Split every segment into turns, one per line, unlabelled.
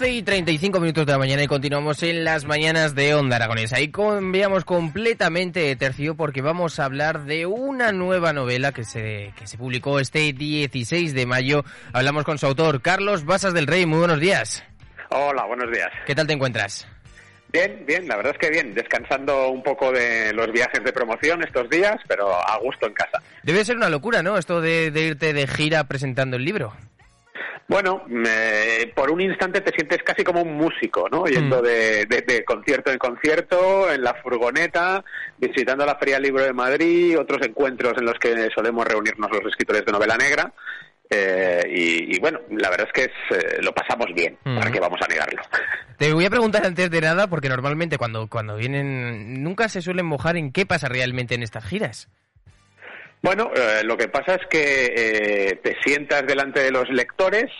11 y 35 minutos de la mañana y continuamos en las mañanas de Onda Aragonesa. Y cambiamos completamente de tercio porque vamos a hablar de una nueva novela que se, que se publicó este 16 de mayo. Hablamos con su autor, Carlos Basas del Rey. Muy buenos días.
Hola, buenos días.
¿Qué tal te encuentras?
Bien, bien, la verdad es que bien, descansando un poco de los viajes de promoción estos días, pero a gusto en casa.
Debe ser una locura, ¿no? Esto de, de irte de gira presentando el libro.
Bueno, por un instante te sientes casi como un músico, ¿no? Yendo
Mm.
de, de- de concierto en concierto, en la furgoneta, visitando la Feria del Libro de Madrid, otros encuentros en los que solemos reunirnos los escritores de novela negra. eh, y, y bueno, la verdad es que es, eh, lo pasamos bien,
Mm.
para que vamos a negarlo.
Te voy a preguntar antes de nada porque normalmente cuando, cuando vienen nunca se suelen mojar en qué pasa realmente en estas giras.
Bueno, eh, lo que pasa es que eh, te sientas delante de los lectores,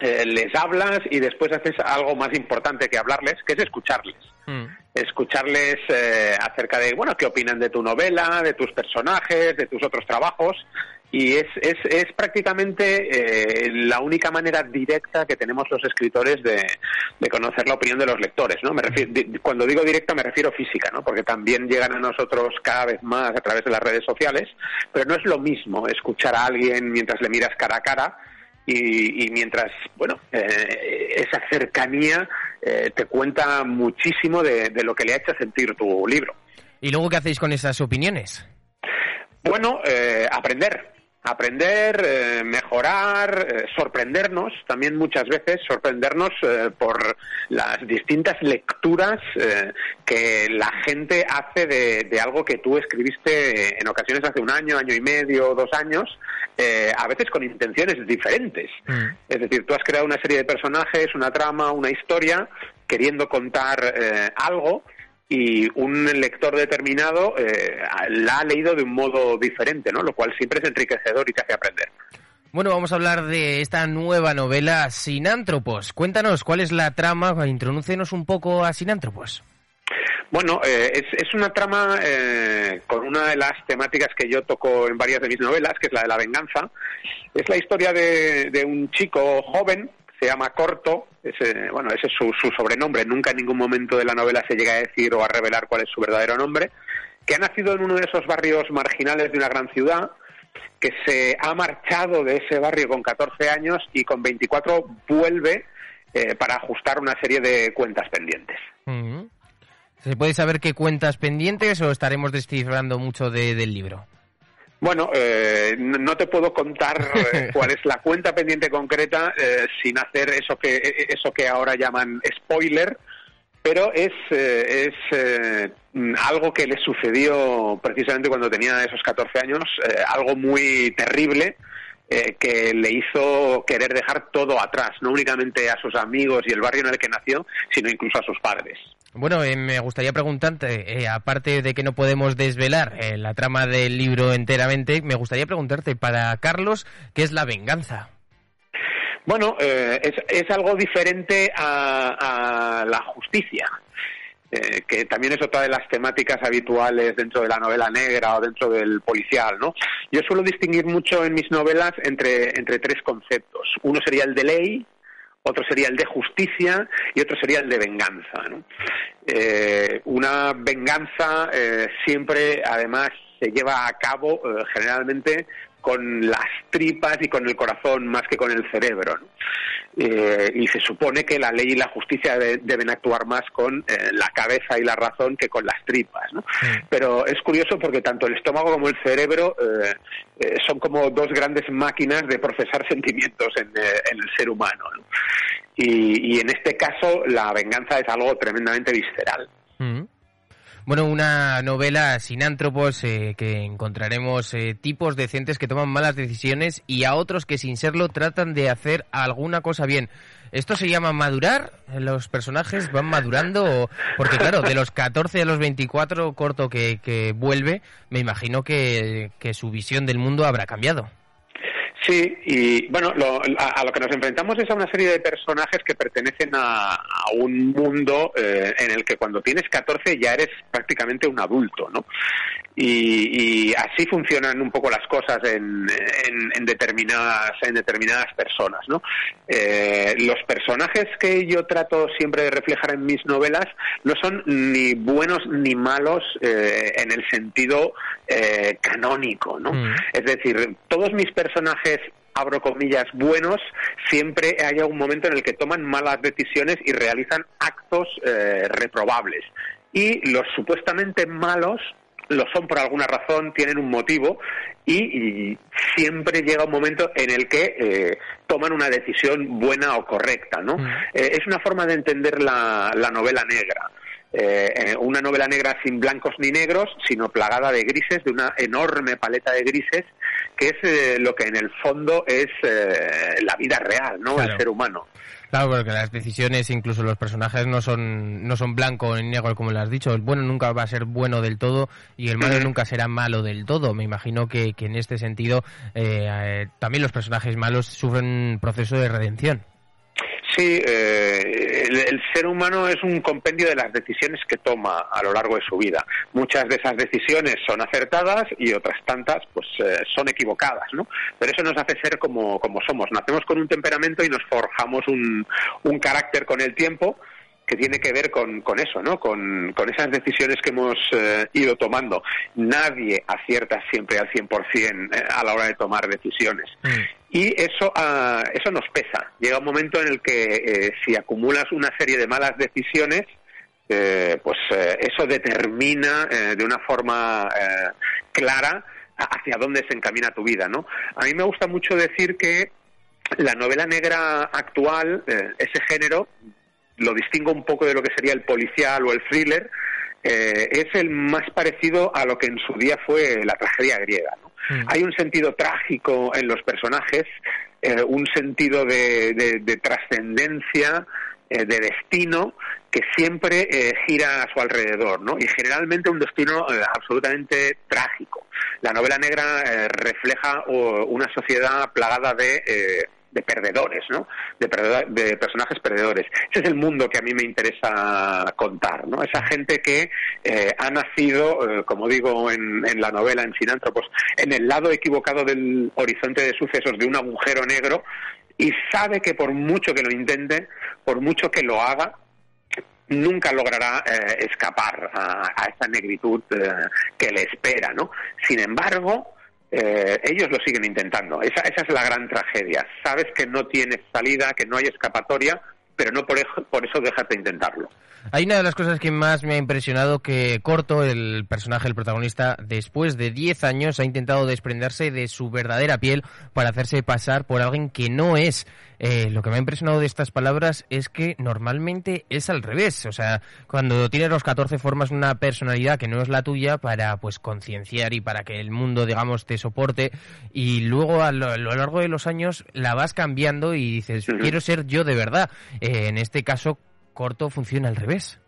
eh, les hablas y después haces algo más importante que hablarles, que es escucharles.
Mm.
Escucharles eh, acerca de, bueno, qué opinan de tu novela, de tus personajes, de tus otros trabajos. Y es, es, es prácticamente eh, la única manera directa que tenemos los escritores de, de conocer la opinión de los lectores, ¿no? Me refiero, di- cuando digo directa me refiero física, ¿no? Porque también llegan a nosotros cada vez más a través de las redes sociales, pero no es lo mismo escuchar a alguien mientras le miras cara a cara y, y mientras, bueno, eh, esa cercanía eh, te cuenta muchísimo de, de lo que le ha hecho sentir tu libro.
¿Y luego qué hacéis con esas opiniones?
Bueno, eh, aprender. Aprender, eh, mejorar, eh, sorprendernos, también muchas veces sorprendernos eh, por las distintas lecturas que la gente hace de, de algo que tú escribiste en ocasiones hace un año, año y medio, dos años, a veces con intenciones diferentes.
Mm.
Es decir, tú has creado una serie de personajes, una trama, una historia, queriendo contar eh, algo y un lector determinado eh, la ha leído de un modo diferente, ¿no? Lo cual siempre es enriquecedor y te hace aprender.
Bueno, vamos a hablar de esta nueva novela, Sinántropos. Cuéntanos, ¿cuál es la trama? Introdúcenos un poco a Sinántropos.
Bueno, eh, es, es una trama eh, con una de las temáticas que yo toco en varias de mis novelas, que es la de la venganza. Es la historia de, de un chico joven, se llama Corto, ese, bueno, ese es su, sobrenombre, nunca en ningún momento de la novela se llega a decir o a revelar cuál es su verdadero nombre, que ha nacido en uno de esos barrios marginales de una gran ciudad, que se ha marchado de ese barrio con 14 años y con 24 vuelve eh, para ajustar una serie de cuentas pendientes.
¿Se puede saber qué cuentas pendientes o estaremos descifrando mucho de- del libro?
Bueno, eh, no te puedo contar eh, cuál es la cuenta pendiente concreta eh, sin hacer eso que eh, eso que ahora llaman spoiler, pero es eh, es eh, mm, algo que le sucedió precisamente cuando tenía esos 14 años, eh, algo muy terrible eh, que le hizo querer dejar todo atrás, no únicamente a sus amigos y el barrio en el que nació, sino incluso a sus padres.
Bueno, eh, me gustaría preguntarte, eh, aparte de que no podemos desvelar eh, la trama del libro enteramente, me gustaría preguntarte, para Carlos, ¿qué es la venganza?
Bueno, es, es algo diferente a, a la justicia. Eh, que también es otra de las temáticas habituales dentro de la novela negra o dentro del policial, ¿no? Yo suelo distinguir mucho en mis novelas entre, entre tres conceptos. Uno sería el de ley, otro sería el de justicia y otro sería el de venganza. Eh, una venganza eh, siempre, además, se lleva a cabo generalmente con las tripas y con el corazón más que con el cerebro. ¿no? Eh, y se supone que la ley y la justicia de- deben actuar más con eh, la cabeza y la razón que con las tripas. ¿no? Pero es curioso porque tanto el estómago como el cerebro eh, eh, son como dos grandes máquinas de procesar sentimientos en, eh, en el ser humano. ¿no? Y, y en este caso la venganza es algo tremendamente visceral.
Mm. Bueno, una novela sin ántropos eh, que encontraremos eh, tipos decentes que toman malas decisiones y a otros que sin serlo tratan de hacer alguna cosa bien. ¿Esto se llama madurar? ¿Los personajes van madurando? Porque claro, de los 14 a los 24 corto que, que vuelve, me imagino que, que su visión del mundo habrá cambiado.
Sí, y bueno, lo- a, lo que nos enfrentamos es a una serie de personajes que pertenecen a, a un mundo eh, en el que cuando tienes 14 ya eres prácticamente un adulto, ¿no? Y, y así funcionan un poco las cosas en, en- en determinadas en determinadas personas, ¿no? Eh, los personajes que yo trato siempre de reflejar en mis novelas no son ni buenos ni malos eh, en el sentido eh, canónico, ¿no?
Mm.
Es decir, todos mis personajes abro comillas buenos siempre hay un momento en el que toman malas decisiones y realizan actos eh, reprobables y los supuestamente malos lo son por alguna razón, tienen un motivo y, y siempre llega un momento en el que eh, toman una decisión buena o correcta, ¿no?
Mm.
Eh, es una forma de entender la, la novela negra. Eh, eh, una novela negra sin blancos ni negros, sino plagada de grises, de una enorme paleta de grises, que es eh, lo que en el fondo es eh, la vida real, ¿no?
Claro.
El ser humano.
Claro, porque las decisiones, incluso los personajes, no son, no son blanco ni negro, como lo has dicho. El bueno nunca va a ser bueno del todo y el malo nunca será malo del todo. Me imagino que, que en este sentido eh, eh, también los personajes malos sufren un proceso de redención.
Sí, eh, el, ser humano es un compendio de las decisiones que toma a lo largo de su vida. Muchas de esas decisiones son acertadas y otras tantas pues eh, son equivocadas, ¿no? Pero eso nos hace ser como, como somos. Nacemos con un temperamento y nos forjamos un, un carácter con el tiempo que tiene que ver con, con eso, ¿no? Con, con esas decisiones que hemos eh, ido tomando. Nadie acierta siempre al 100% eh, a la hora de tomar decisiones. Y eso, ah, eso nos pesa. Llega un momento en el que eh, si acumulas una serie de malas decisiones, eh, pues eh, eso determina eh, de una forma clara hacia dónde se encamina tu vida, ¿no? A mí me gusta mucho decir que la novela negra actual, ese género, lo distingo un poco de lo que sería el policial o el thriller, es el más parecido a lo que en su día fue la tragedia griega.
Mm.
Hay un sentido trágico en los personajes, eh, un sentido de, de- de trascendencia, eh, de destino, que siempre eh, gira a su alrededor, ¿no? Y generalmente un destino eh, absolutamente trágico. La novela negra refleja una sociedad plagada de, de perdedores, ¿no? De, de personajes perdedores. Ese es el mundo que a mí me interesa contar, ¿no? Esa gente que eh, ha nacido, eh, como digo en, en la novela, en Sinántropos, en el lado equivocado del horizonte de sucesos de un agujero negro y sabe que por mucho que lo intente, por mucho que lo haga, nunca logrará eh, escapar a, a esa negritud que le espera, ¿no? Sin embargo, eh, ellos lo siguen intentando. Esa, esa es la gran tragedia. Sabes que no tienes salida, que no hay escapatoria, pero no por, ej- por eso dejas de intentarlo.
Hay una de las cosas que más me ha impresionado que Corto, el personaje, el protagonista, después de 10 años ha intentado desprenderse de su verdadera piel para hacerse pasar por alguien que no es. Eh, lo que me ha impresionado de estas palabras es que normalmente es al revés. O sea, cuando tienes los 14 formas una personalidad que no es la tuya para pues concienciar y para que el mundo, digamos, te soporte y luego a lo, a lo largo de los años la vas cambiando y dices, quiero ser yo de verdad. Eh, en este caso, Corto funciona al revés.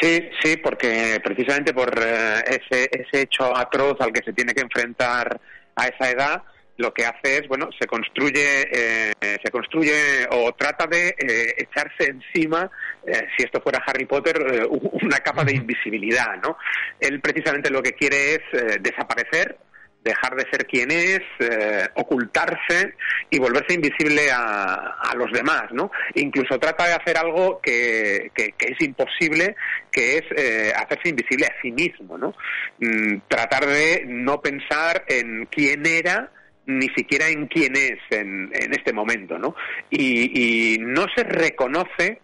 Sí, sí, porque precisamente por eh, ese, ese hecho atroz al que se tiene que enfrentar a esa edad, lo que hace es, bueno, se construye, eh, se construye o trata de eh, echarse encima, eh, si esto fuera Harry Potter, una capa de invisibilidad, ¿no? Él precisamente lo que quiere es desaparecer, dejar de ser quien es, eh, ocultarse y volverse invisible a, los demás, ¿no? Incluso trata de hacer algo que, que- que es imposible, que es eh, hacerse invisible a sí mismo, ¿no? Mm, tratar de no pensar en quién era ni siquiera en quién es en, en este momento, ¿no? Y, y no se reconoce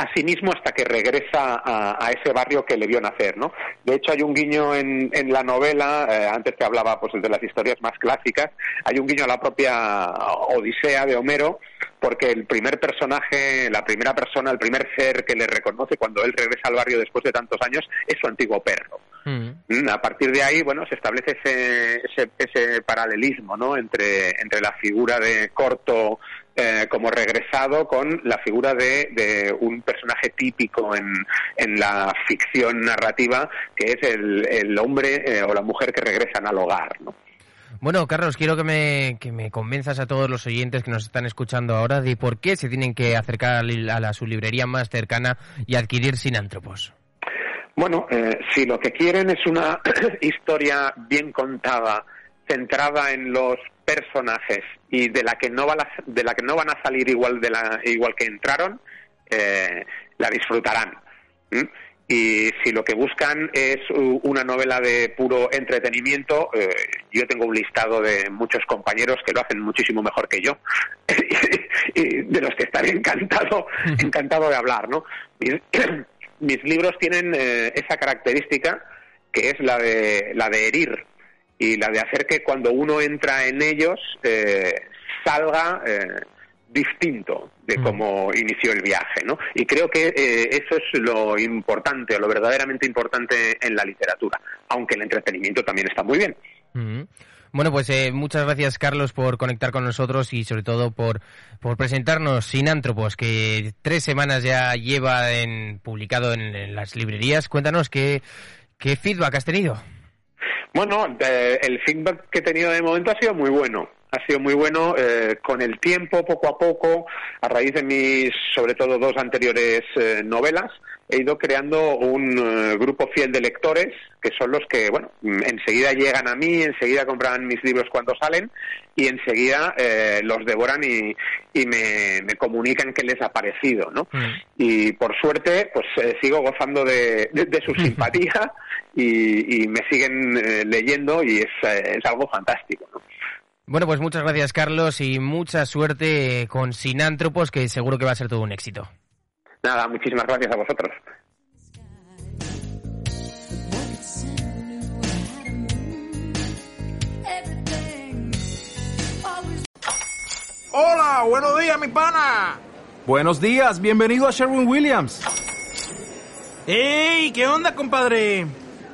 a sí mismo hasta que regresa a, a ese barrio que le vio nacer, ¿no? De hecho, hay un guiño en, en la novela, eh, antes que hablaba pues de las historias más clásicas, hay un guiño a la propia Odisea de Homero, porque el primer personaje, la primera persona, el primer ser que le reconoce cuando él regresa al barrio después de tantos años es su antiguo perro.
Mm.
Mm, A partir de ahí, bueno, se establece ese, ese, ese paralelismo, ¿no? Entre, entre la figura de Corto eh, como regresado con la figura de, de un personaje típico en, en la ficción narrativa, que es el, el hombre eh, o la mujer que regresan al hogar, ¿no?
Bueno, Carlos, quiero que me, que me convenzas a todos los oyentes que nos están escuchando ahora de por qué se tienen que acercar a, li- a la, su librería más cercana y adquirir Sinántropos.
Bueno, eh, si lo que quieren es una historia bien contada, centrada en los personajes y de la que no van a, de la que no van a salir igual de la igual que entraron, eh, la disfrutarán. Y si lo que buscan es una novela de puro entretenimiento, eh, yo tengo un listado de muchos compañeros que lo hacen muchísimo mejor que yo y de los que estaré encantado encantado de hablar, ¿no? Mis, mis libros tienen eh, esa característica que es la de la de herir y la de hacer que cuando uno entra en ellos eh, salga eh, distinto de
Mm.
cómo inició el viaje, ¿no? Y creo que eh, eso es lo importante, o lo verdaderamente importante en la literatura, aunque el entretenimiento también está muy bien.
Mm. Bueno, pues eh, muchas gracias, Carlos, por conectar con nosotros y sobre todo por, por presentarnos Sinántropos, que tres semanas ya lleva en, publicado en, en las librerías. Cuéntanos qué, qué feedback has tenido.
Bueno, eh, el feedback que he tenido de momento ha sido muy bueno. Ha sido muy bueno eh, con el tiempo, poco a poco, a raíz de mis, sobre todo, dos anteriores eh, novelas, he ido creando un eh, grupo fiel de lectores que son los que, bueno, mm, enseguida llegan a mí, enseguida compran mis libros cuando salen y enseguida eh, los devoran y, y me, me comunican qué les ha parecido, ¿no?
Mm.
y por suerte pues eh, sigo gozando de, de- de su simpatía y, y me siguen eh, leyendo y es, eh, es algo fantástico ¿no?
Bueno, pues muchas gracias, Carlos, y mucha suerte con Sinántropos, que seguro que va a ser todo un éxito.
nada muchísimas gracias a vosotros
Hola, buenos días, mi pana.
Buenos días, bienvenido a Sherwin Williams.
¡Ey! ¿Qué onda, compadre?